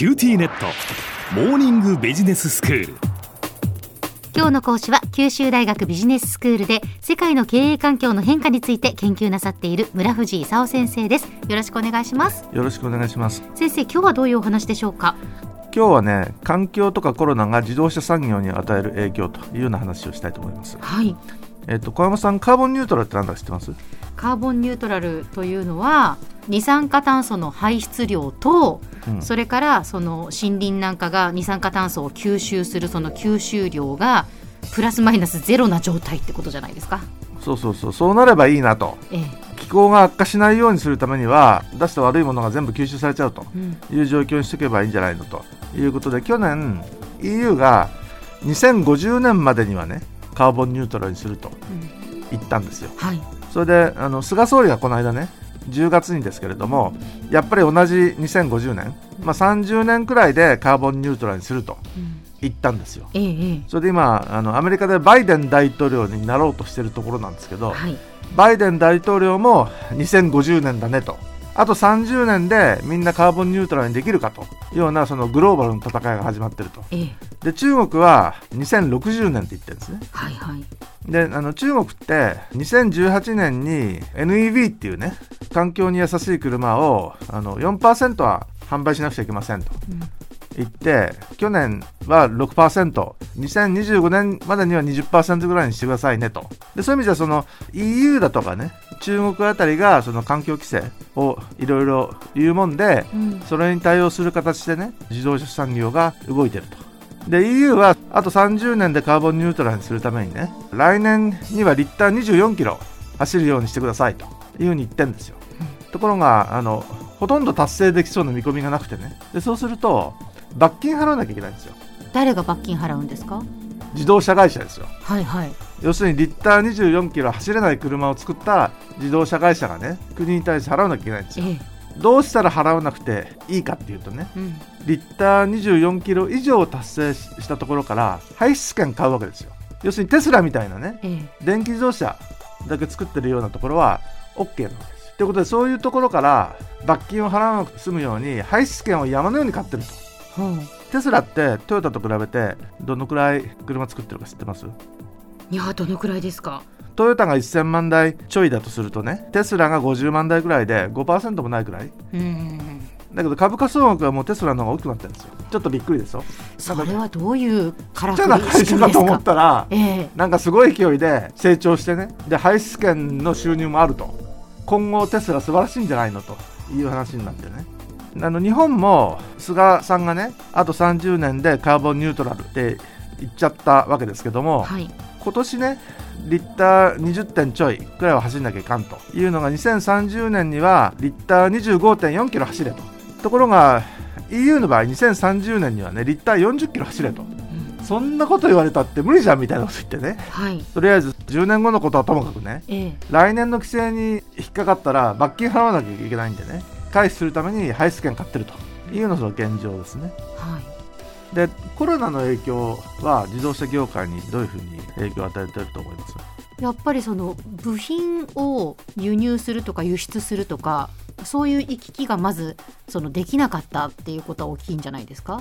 QTnet。モーニングビジネススクール。今日の講師は九州大学ビジネススクールで世界の経営環境の変化について研究なさっている村藤勲先生です。よろしくお願いします。よろしくお願いします。先生今日はどういうお話でしょうか？今日はね環境とかコロナが自動車産業に与える影響というような話をしたいと思います。はい。えっと小山さんカーボンニュートラルって何だか知ってます？カーボンニュートラルというのは二酸化炭素の排出量と、うん。それからその森林なんかが二酸化炭素を吸収するその吸収量がプラスマイナスゼロな状態ってことじゃないですか。そうそうそう。そうなればいいなと。ええ。気候が悪化しないようにするためには出した悪いものが全部吸収されちゃうと。うん。いう状況にしておけばいいんじゃないのと。いうことで去年 EU が2050年までにはねカーボンニュートラルにするとうん。言ったんですよ。はい、それであの菅総理がこの間ね10月にですけれどもやっぱり同じ2050年、まあ、30年くらいでカーボンニュートラルにするとうん。言ったんですよ。ええええ。それで今あのアメリカでバイデン大統領になろうとしているところなんですけどはい、バイデン大統領も2050年だねと。あと30年でみんなカーボンニュートラルにできるかというようなそのグローバルの戦いが始まっていると。ええで中国は2060年って言ってるんですね。はいはい。であの中国って2018年に NEV っていうね環境に優しい車をあの4%は販売しなくちゃいけませんとうん。言って去年は 6%2025 年までには20%ぐらいにしてくださいねと。でそういう意味ではその EU だとかね中国あたりがその環境規制をいろいろ言うもんでうん。それに対応する形でね自動車産業が動いてるとで EU はあと30年でカーボンニュートラルにするためにね来年にはリッター24キロ走るようにしてくださいというふうに言ってるんですよ、ところがあのほとんど達成できそうな見込みがなくてね。でそうすると罰金払わなきゃいけないんですよ。誰が罰金払うんですか？自動車会社ですよ。はいはい。要するにリッター24キロ走れない車を作った自動車会社がね国に対して払わなきゃいけないんですよ。ええどうしたら払わなくていいかっていうとねうん。リッター24キロ以上達成したところから排出権買うわけですよ。要するにテスラみたいなねええ。電気自動車だけ作ってるようなところは OK なわけです。よということでそういうところから罰金を払わなくて済むように排出権を山のように買ってると。ほうテスラってトヨタと比べてどのくらい車作ってるか知ってます？いやどのくらいですか？トヨタが1000万台ちょいだとするとねテスラが50万台くらいで5%もないくらい？うんだけど株価総額はもうテスラの方が大きくなってるんですよ。ちょっとびっくりですよ。それはどういうからちっちゃな会社かと思ったらええ。なんかすごい勢いで成長してね。で排出権の収入もあると。今後テスラ素晴らしいんじゃないのという話になってね。あの日本も菅さんがねあと30年でカーボンニュートラルって言っちゃったわけですけども、はい今年ねリッター20点ちょいくらいは走んなきゃいかんというのが2030年にはリッター25.4キロ走れと。ところが EU の場合2030年にはねリッター40キロ走れと。うんそんなこと言われたって無理じゃんみたいなこと言ってね。はい。とりあえず10年後のことはともかくねええ。来年の規制に引っかかったら罰金払わなきゃいけないんでね回避するために排出権買ってるというのが現状ですね。はいでコロナの影響は自動車業界にどういうふうに影響を与えてると思います？やっぱりその部品を輸入するとか輸出するとかそういう行き来がまずそのできなかったっていうことは大きいんじゃないですか、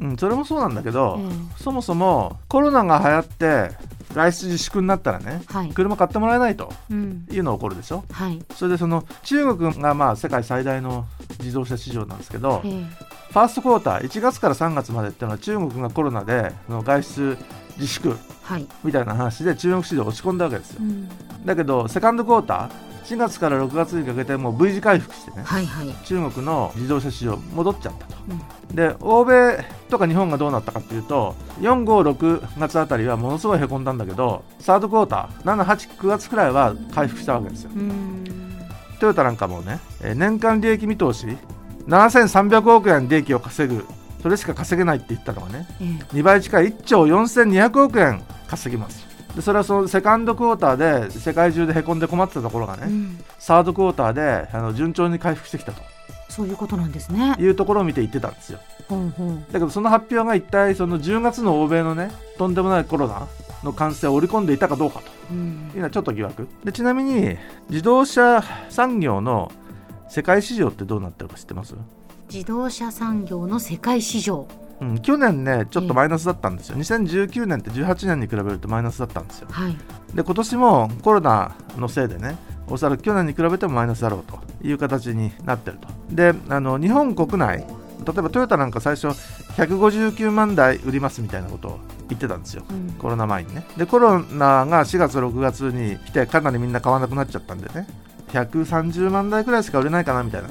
うん、それもそうなんだけど、えそもそもコロナが流行って外出自粛になったらねえはい、車買ってもらえないとうん。いうのが起こるでしょ？はい。それでその中国がまあ世界最大の自動車市場なんですけどええファーストクォーター1月から3月までっていうのは中国がコロナで外出自粛はい、みたいな話で中国市場落ち込んだわけですよ。うん、だけどセカンドクォーター4月から6月にかけてもう V 字回復してねはいはい、中国の自動車市場戻っちゃったと。うん。で欧米とか日本がどうなったかっていうと456月あたりはものすごいへこんだんだけどサードクォーター789月くらいは回復したわけですよ。うん。トヨタなんかもねえー年間利益見通し7300億円利益を稼ぐ。それしか稼げないって言ったのがねええ。2倍近い1兆4200億円稼ぎます。でそれはそのセカンドクォーターで世界中でへこんで困ってたところがね、うん。サードクォーターであの順調に回復してきたと。そういうことなんですね。いうところを見て言ってたんですよ。ほんほんだけどその発表が一体その10月の欧米のねとんでもないコロナの感染を織り込んでいたかどうかと。うん。いうのはちょっと疑惑。でちなみに自動車産業の世界市場ってどうなってるか知ってます？自動車産業の世界市場。うん、去年ねちょっとマイナスだったんですよ、2019年って18年に比べるとマイナスだったんですよ。はい。で今年もコロナのせいでねおそらく去年に比べてもマイナスだろうという形になってると。であの日本国内例えばトヨタなんか最初159万台売りますみたいなことを言ってたんですよ。うん。コロナ前にね。でコロナが4月6月に来てかなりみんな買わなくなっちゃったんでね130万台くらいしか売れないかなみたいな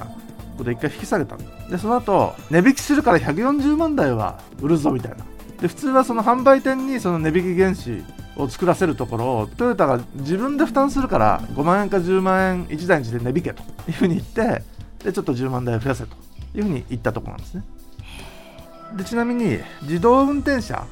ことを一回引き下げたの。でその後値引きするから140万台は売るぞみたいな。で普通はその販売店にその値引き原資を作らせるところをトヨタが自分で負担するから5万円か10万円1台にして値引けというふうに言ってでちょっと10万台増やせというふうに言ったところなんですね。でちなみに自動運転車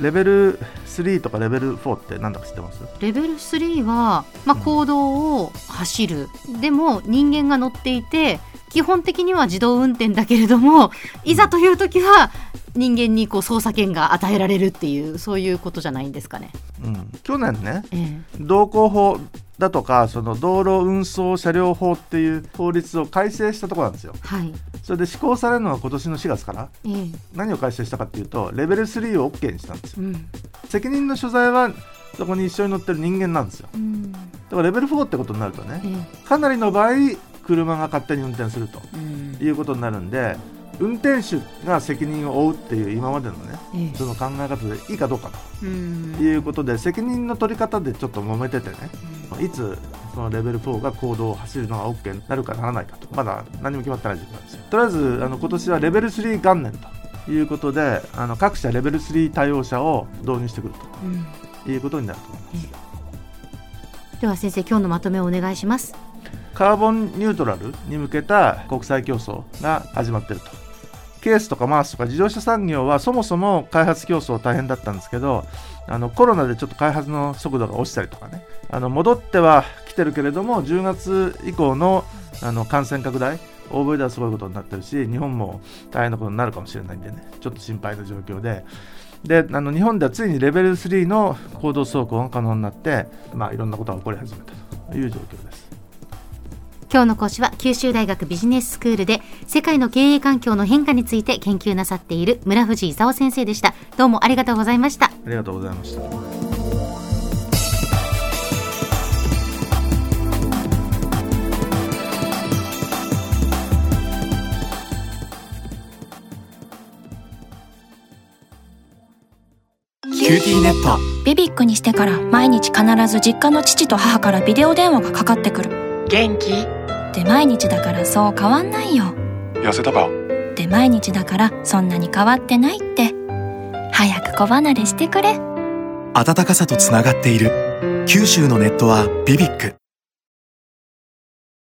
レベル3とかレベル4って何だか知ってます？レベル3は、まあ、公道を走る。でも人間が乗っていて基本的には自動運転だけれどもいざという時は人間にこう操作権が与えられるっていうそういうことじゃないんですかね。うん、去年ねええ。道交法だとかその道路運送車両法っていう法律を改正したところなんですよ。はい。それで施行されるのは今年の4月からええ。何を改正したかっていうとレベル3を OK にしたんですよ。うん。責任の所在はそこに一緒に乗ってる人間なんですよ。うん。だからレベル4ってことになるとねえかなりの場合車が勝手に運転するということになるんで運転手が責任を負うっていう今までのねええ。その考え方でいいかどうかうん。ということで責任の取り方でちょっと揉めててねいつそのレベル4が行動を走るのが OK になるかならないかと。まだ何も決まってない状況なんですよ。とりあえずあの今年はレベル3元年ということであの各社レベル3対応車を導入してくるうん。ということになると思います。では先生今日のまとめをお願いします。カーボンニュートラルに向けた国際競争が始まっているとケースとかマースとか自動車産業はそもそも開発競争大変だったんですけどあのコロナでちょっと開発の速度が落ちたりとかね。あの戻ってはきてるけれども10月以降のあの感染拡大欧米ではすごいことになってるし日本も大変なことになるかもしれないんでね。ちょっと心配な状況で。であの日本ではついにレベル3の行動走行が可能になって、まあ、いろんなことが起こり始めたという状況です。今日の講師は九州大学ビジネススクールで世界の経営環境の変化について研究なさっている村藤勲先生でした。どうもありがとうございました。ありがとうございました。QTnet BBIQ にしてから毎日必ず実家の父と母からビデオ電話がかかってくる元気？で毎日だからそう変わんないよ。痩せたか？で毎日だからそんなに変わってないって。早く子離れしてくれ。温かさとつながっている。九州のネットは BBIQ